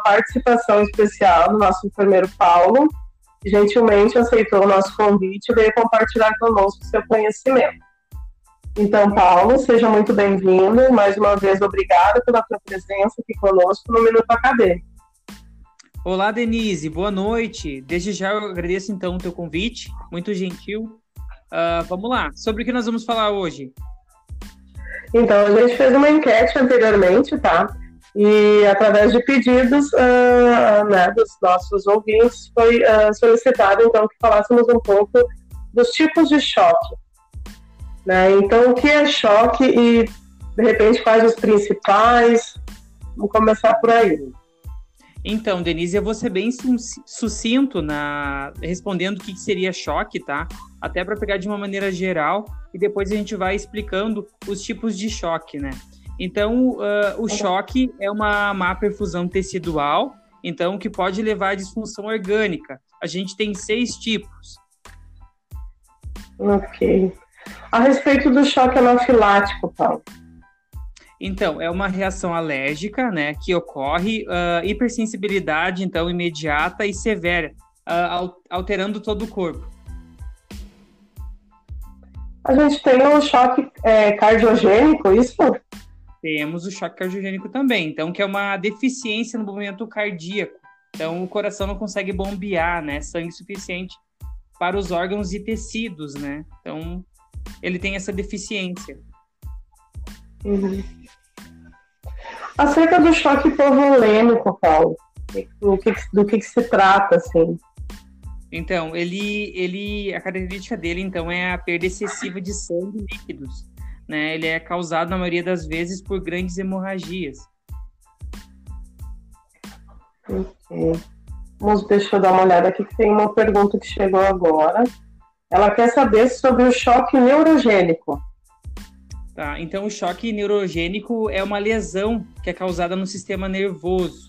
participação especial do nosso enfermeiro Paulo, que gentilmente aceitou o nosso convite e veio compartilhar conosco seu conhecimento. Então, Paulo, seja muito bem-vindo. Mais uma vez, obrigada pela sua presença aqui conosco no Minuto Acadêmico. Olá, Denise, boa noite. Desde já eu agradeço então o teu convite, muito gentil. Uh, vamos lá, sobre o que nós vamos falar hoje? Então, a gente fez uma enquete anteriormente, tá? E através de pedidos uh, né, dos nossos ouvintes, foi uh, solicitado então que falássemos um pouco dos tipos de choque. Né? Então, o que é choque e, de repente, quais os principais? Vamos começar por aí. Então, Denise, eu vou ser bem sucinto na respondendo o que seria choque, tá? Até para pegar de uma maneira geral e depois a gente vai explicando os tipos de choque, né? Então, uh, o choque é uma má perfusão tecidual, então que pode levar à disfunção orgânica. A gente tem seis tipos. Ok. A respeito do choque anafilático, Paulo. Então, é uma reação alérgica, né, que ocorre, uh, hipersensibilidade, então, imediata e severa, uh, alterando todo o corpo. A gente tem um choque é, cardiogênico, isso? Temos o choque cardiogênico também, então, que é uma deficiência no movimento cardíaco. Então, o coração não consegue bombear, né, sangue suficiente para os órgãos e tecidos, né? Então, ele tem essa deficiência. Uhum. Acerca do choque hipovolêmico, Paulo, do que, do que, que se trata, assim? Então, ele, ele, a característica dele, então, é a perda excessiva de sangue e líquidos. Né? Ele é causado, na maioria das vezes, por grandes hemorragias. Ok. Vamos, deixa eu dar uma olhada aqui, que tem uma pergunta que chegou agora. Ela quer saber sobre o choque neurogênico. Tá? Então, o choque neurogênico é uma lesão que é causada no sistema nervoso.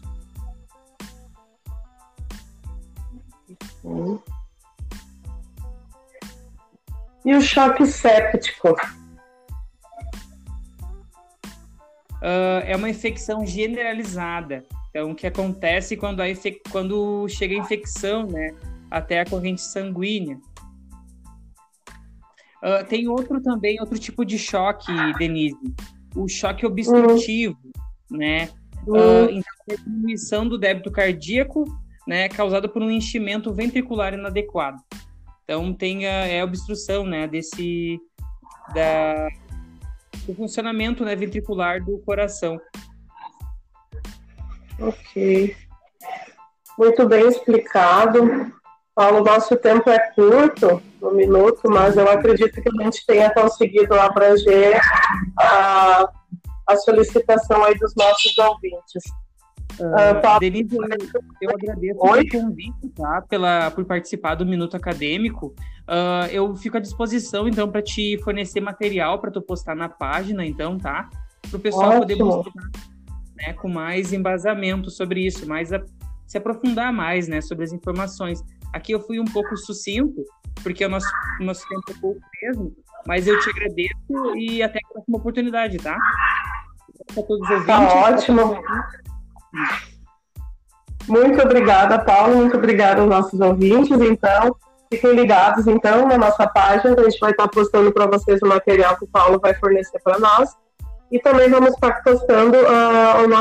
E o choque séptico? Uh, é uma infecção generalizada. Então, o que acontece quando, a quando chega a infecção né, até a corrente sanguínea. Uh, tem outro também, outro tipo de choque, Denise, o choque obstrutivo, uhum. né? Uh, então, a diminuição do débito cardíaco, né, causado por um enchimento ventricular inadequado. Então, tem a, é a obstrução, né, desse da, do funcionamento né, ventricular do coração. Ok. Muito bem explicado. Paulo, nosso tempo é curto, um minuto, mas eu acredito que a gente tenha conseguido abranger a, a solicitação aí dos nossos ouvintes. Uh, Denise, eu, eu agradeço Oi? pelo convite, tá? Pela, por participar do Minuto Acadêmico. Uh, eu fico à disposição, então, para te fornecer material para tu postar na página, então, tá? Para o pessoal Ótimo. poder buscar né, com mais embasamento sobre isso, mais a, se aprofundar mais né, sobre as informações. Aqui eu fui um pouco sucinto, porque o nosso, o nosso tempo é pouco mesmo, mas eu te agradeço e até a próxima oportunidade, tá? Para todos os ouvintes. Tá ótimo. Muito obrigada, Paulo. Muito obrigada aos nossos ouvintes. Então, fiquem ligados então na nossa página. A gente vai estar postando para vocês o material que o Paulo vai fornecer para nós. E também vamos estar postando uh, o nosso